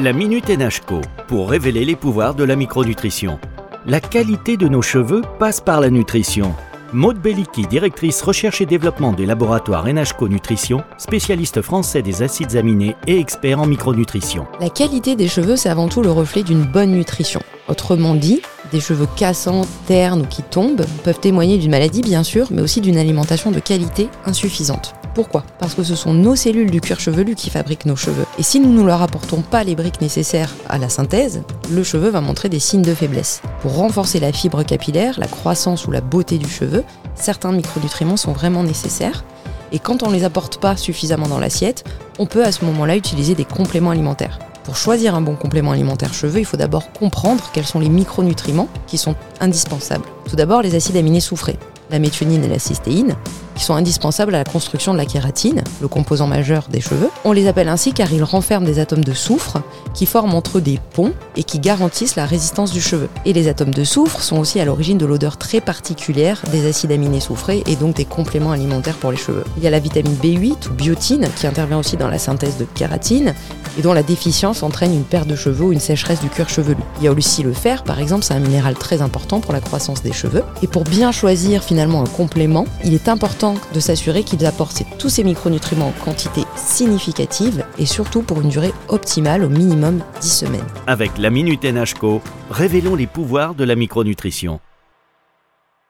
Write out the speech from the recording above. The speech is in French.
La Minute NHCO pour révéler les pouvoirs de la micronutrition. La qualité de nos cheveux passe par la nutrition. Maude Belliki, directrice recherche et développement des laboratoires NHCO Nutrition, spécialiste français des acides aminés et expert en micronutrition. La qualité des cheveux, c'est avant tout le reflet d'une bonne nutrition. Autrement dit, des cheveux cassants, ternes ou qui tombent peuvent témoigner d'une maladie bien sûr, mais aussi d'une alimentation de qualité insuffisante. Pourquoi? Parce que ce sont nos cellules du cuir chevelu qui fabriquent nos cheveux. Et si nous ne leur apportons pas les briques nécessaires à la synthèse, le cheveu va montrer des signes de faiblesse. Pour renforcer la fibre capillaire, la croissance ou la beauté du cheveu, certains micronutriments sont vraiment nécessaires. Et quand on ne les apporte pas suffisamment dans l'assiette, on peut à ce moment-là utiliser des compléments alimentaires. Pour choisir un bon complément alimentaire cheveux, il faut d'abord comprendre quels sont les micronutriments qui sont indispensables. Tout d'abord, les acides aminés soufrés, la méthionine et la cystéine, qui sont indispensables à la construction de la kératine, le composant majeur des cheveux. On les appelle ainsi car ils renferment des atomes de soufre qui forment entre eux des ponts et qui garantissent la résistance du cheveu. Et les atomes de soufre sont aussi à l'origine de l'odeur très particulière des acides aminés soufrés et donc des compléments alimentaires pour les cheveux. Il y a la vitamine B8 ou biotine qui intervient aussi dans la synthèse de kératine et dont la déficience entraîne une perte de cheveux ou une sécheresse du cuir chevelu. Il y a aussi le fer, par exemple, c'est un minéral très important pour la croissance des cheveux. Et pour bien choisir finalement un complément, il est important de s'assurer qu'il apporte tous ces micronutriments en quantité significative et surtout pour une durée optimale, au minimum 10 semaines. Avec la Minute NHCO, révélons les pouvoirs de la micronutrition.